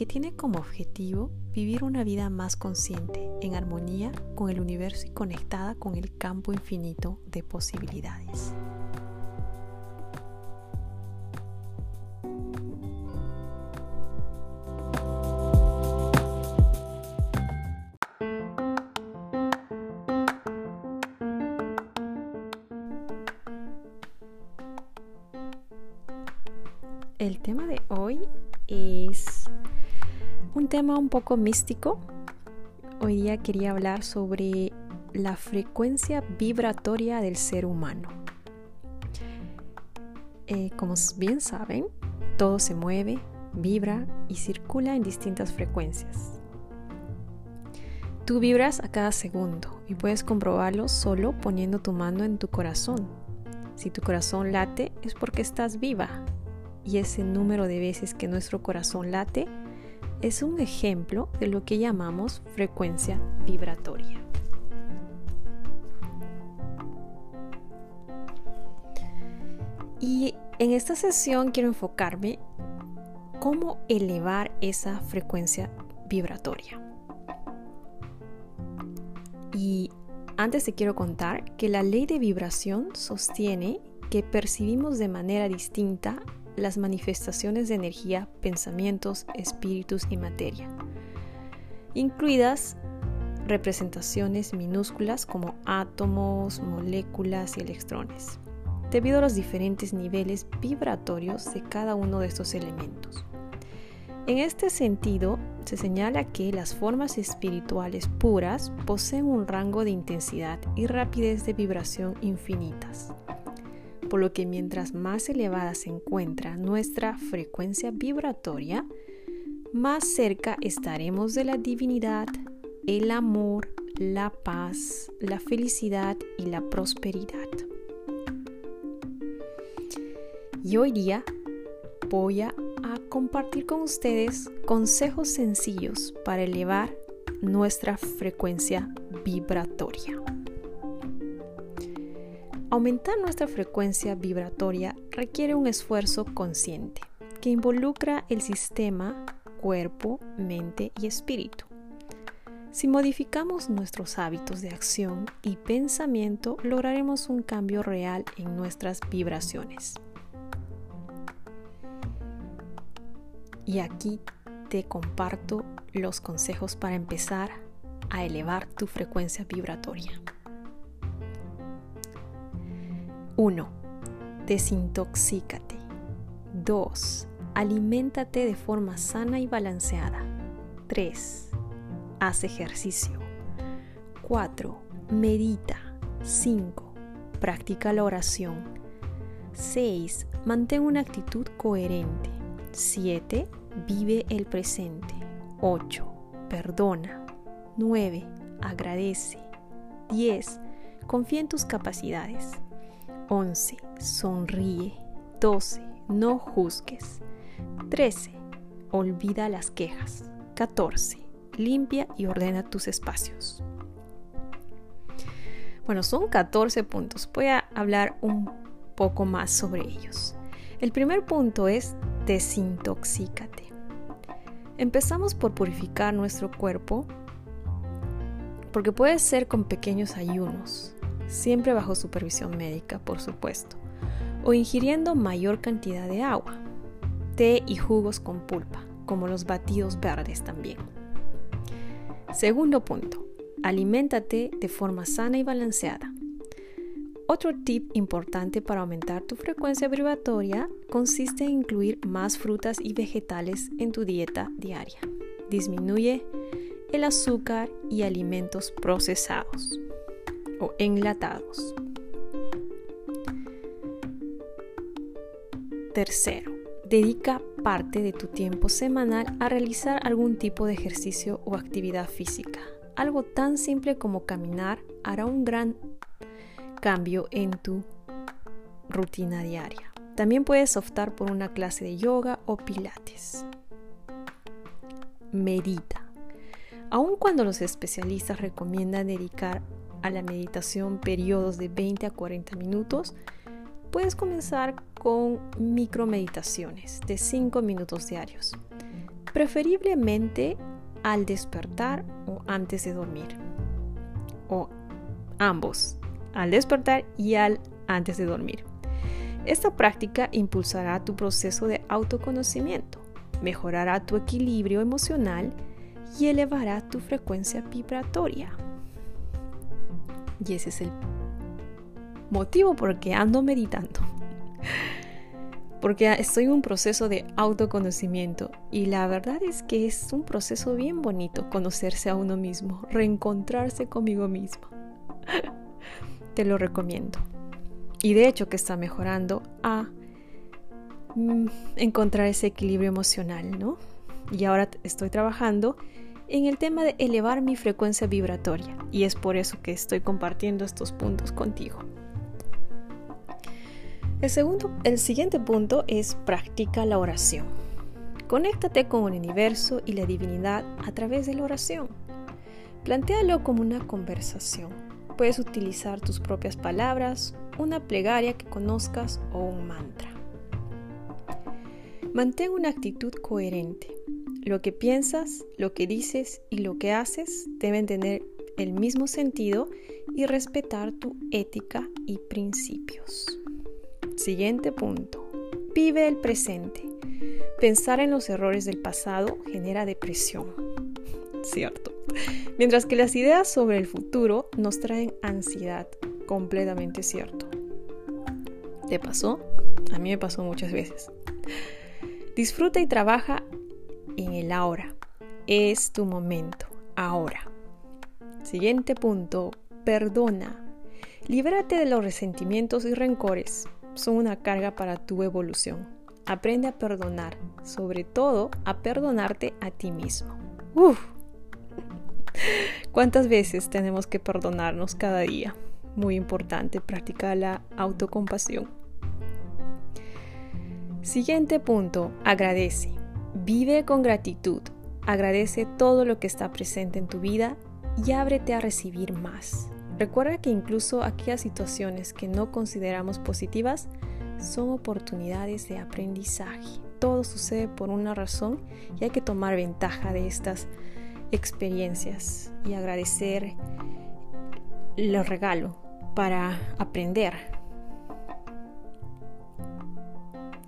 que tiene como objetivo vivir una vida más consciente, en armonía con el universo y conectada con el campo infinito de posibilidades. El tema de hoy es un tema un poco místico. Hoy día quería hablar sobre la frecuencia vibratoria del ser humano. Eh, como bien saben, todo se mueve, vibra y circula en distintas frecuencias. Tú vibras a cada segundo y puedes comprobarlo solo poniendo tu mano en tu corazón. Si tu corazón late es porque estás viva y ese número de veces que nuestro corazón late es un ejemplo de lo que llamamos frecuencia vibratoria. Y en esta sesión quiero enfocarme cómo elevar esa frecuencia vibratoria. Y antes te quiero contar que la ley de vibración sostiene que percibimos de manera distinta las manifestaciones de energía, pensamientos, espíritus y materia, incluidas representaciones minúsculas como átomos, moléculas y electrones, debido a los diferentes niveles vibratorios de cada uno de estos elementos. En este sentido, se señala que las formas espirituales puras poseen un rango de intensidad y rapidez de vibración infinitas por lo que mientras más elevada se encuentra nuestra frecuencia vibratoria, más cerca estaremos de la divinidad, el amor, la paz, la felicidad y la prosperidad. Y hoy día voy a, compartir con ustedes consejos sencillos para elevar nuestra frecuencia vibratoria. Aumentar nuestra frecuencia vibratoria requiere un esfuerzo consciente que involucra el sistema cuerpo, mente y espíritu. Si modificamos nuestros hábitos de acción y pensamiento, lograremos un cambio real en nuestras vibraciones. Y aquí te comparto los consejos para empezar a elevar tu frecuencia vibratoria. 1. Desintoxícate. 2. Aliméntate de forma sana y balanceada. 3. Haz ejercicio. 4. Medita. 5. Practica la oración. 6. Mantén una actitud coherente. 7. Vive el presente. 8. Perdona. 9. Agradece. 10. Confía en tus capacidades. 11. Sonríe. 12. No juzgues. 13. Olvida las quejas. 14. Limpia y ordena tus espacios. Bueno, son 14 puntos. Voy a hablar un poco más sobre ellos. El primer punto es desintoxícate. Empezamos por purificar nuestro cuerpo porque puede ser con pequeños ayunos, siempre bajo supervisión médica, por supuesto, o ingiriendo mayor cantidad de agua, té y jugos con pulpa, como los batidos verdes también. Segundo punto, aliméntate de forma sana y balanceada. Otro tip importante para aumentar tu frecuencia vibratoria consiste en incluir más frutas y vegetales en tu dieta diaria. Disminuye el azúcar y alimentos procesados o enlatados. Tercero, dedica parte de tu tiempo semanal a realizar algún tipo de ejercicio o actividad física. Algo tan simple como caminar hará un gran cambio en tu rutina diaria. También puedes optar por una clase de yoga o pilates. Medita. Aun cuando los especialistas recomiendan dedicar a la meditación periodos de 20 a 40 minutos, puedes comenzar con micromeditaciones de 5 minutos diarios, preferiblemente al despertar o antes de dormir, o ambos, al despertar y al antes de dormir. Esta práctica impulsará tu proceso de autoconocimiento, mejorará tu equilibrio emocional y elevará tu frecuencia vibratoria. Y ese es el motivo por el que ando meditando. Porque estoy en un proceso de autoconocimiento y la verdad es que es un proceso bien bonito conocerse a uno mismo, reencontrarse conmigo mismo. Te lo recomiendo. Y de hecho que está mejorando a mm, encontrar ese equilibrio emocional, ¿no? Y ahora estoy trabajando en el tema de elevar mi frecuencia vibratoria y es por eso que estoy compartiendo estos puntos contigo. El, segundo, el siguiente punto es practica la oración. Conéctate con el universo y la divinidad a través de la oración. Plantéalo como una conversación. Puedes utilizar tus propias palabras, una plegaria que conozcas o un mantra. Mantén una actitud coherente. Lo que piensas, lo que dices y lo que haces deben tener el mismo sentido y respetar tu ética y principios. Siguiente punto. Vive el presente. Pensar en los errores del pasado genera depresión. Cierto. Mientras que las ideas sobre el futuro nos traen ansiedad. Completamente cierto. ¿Te pasó? A mí me pasó muchas veces. Disfruta y trabaja en el ahora. Es tu momento, ahora. Siguiente punto, perdona. Libérate de los resentimientos y rencores. Son una carga para tu evolución. Aprende a perdonar, sobre todo a perdonarte a ti mismo. Uf. ¿Cuántas veces tenemos que perdonarnos cada día? Muy importante practicar la autocompasión. Siguiente punto, agradece. Vive con gratitud, agradece todo lo que está presente en tu vida y ábrete a recibir más. Recuerda que incluso aquellas situaciones que no consideramos positivas son oportunidades de aprendizaje. Todo sucede por una razón y hay que tomar ventaja de estas experiencias y agradecer los regalo para aprender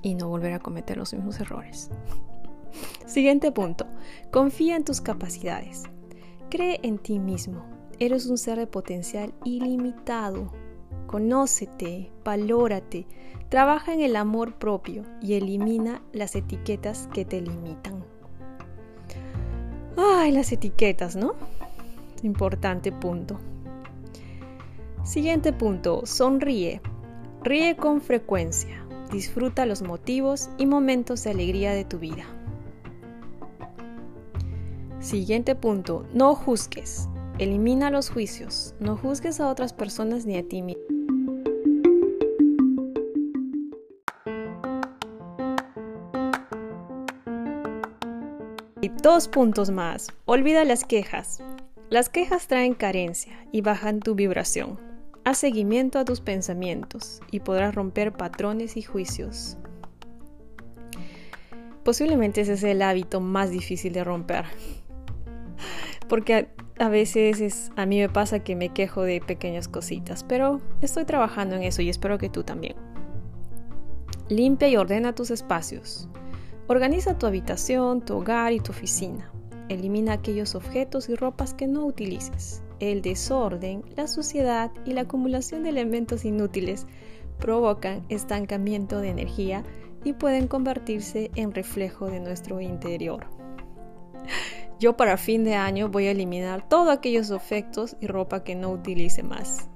y no volver a cometer los mismos errores. Siguiente punto. Confía en tus capacidades. Cree en ti mismo. Eres un ser de potencial ilimitado. Conócete, valórate, trabaja en el amor propio y elimina las etiquetas que te limitan. Ay, las etiquetas, ¿no? Importante punto. Siguiente punto, sonríe. Ríe con frecuencia. Disfruta los motivos y momentos de alegría de tu vida. Siguiente punto, no juzgues. Elimina los juicios. No juzgues a otras personas ni a ti mismo. Y dos puntos más. Olvida las quejas. Las quejas traen carencia y bajan tu vibración. Haz seguimiento a tus pensamientos y podrás romper patrones y juicios. Posiblemente ese es el hábito más difícil de romper porque a, veces a mí me pasa que me quejo de pequeñas cositas, pero estoy trabajando en eso y espero que tú también. Limpia y ordena tus espacios. Organiza tu habitación, tu hogar y tu oficina. Elimina aquellos objetos y ropas que no utilices. El desorden, la suciedad y la acumulación de elementos inútiles provocan estancamiento de energía y pueden convertirse en reflejo de nuestro interior. Yo para fin de año voy a eliminar todos aquellos efectos y ropa que no utilice más,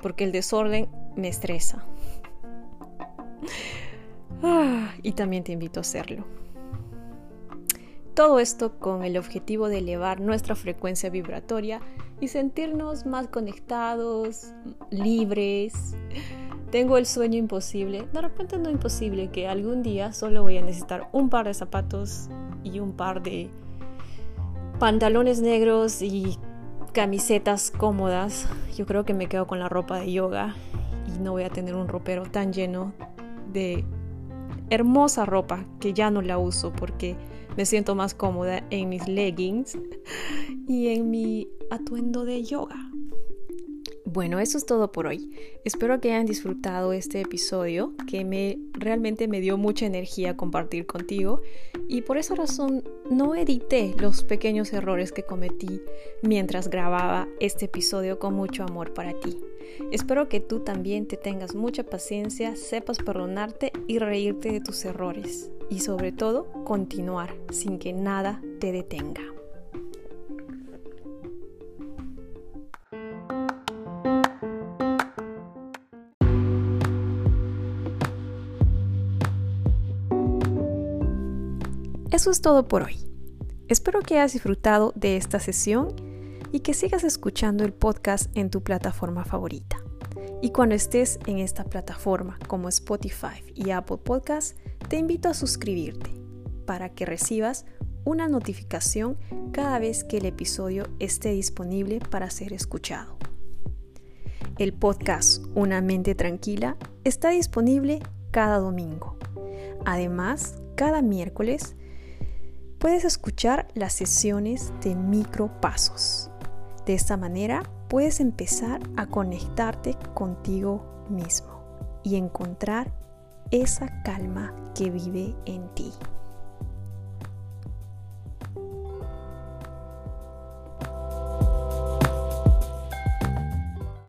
porque el desorden me estresa. Ah, y también te invito a hacerlo. Todo esto con el objetivo de elevar nuestra frecuencia vibratoria y sentirnos más conectados, libres. Tengo el sueño imposible, de repente no imposible, que algún día solo voy a necesitar un par de zapatos y un par de pantalones negros y camisetas cómodas. Yo creo que me quedo con la ropa de yoga y no voy a tener un ropero tan lleno de hermosa ropa que ya no la uso porque me siento más cómoda en mis leggings y en mi atuendo de yoga. Bueno, eso es todo por hoy. Espero que hayan disfrutado este episodio que me realmente me dio mucha energía compartir contigo y por esa razón no edité los pequeños errores que cometí mientras grababa este episodio con mucho amor para ti. Espero que tú también te tengas mucha paciencia, sepas perdonarte y reírte de tus errores y sobre todo continuar sin que nada te detenga. Eso es todo por hoy. Espero que hayas disfrutado de esta sesión y que sigas escuchando el podcast en tu plataforma favorita. Y cuando estés en esta plataforma como Spotify y Apple Podcast, te invito a suscribirte para que recibas una notificación cada vez que el episodio esté disponible para ser escuchado. El podcast Una mente tranquila está disponible cada domingo. Además, cada miércoles puedes escuchar las sesiones de micropasos. De esta manera puedes empezar a conectarte contigo mismo y encontrar esa calma que vive en ti.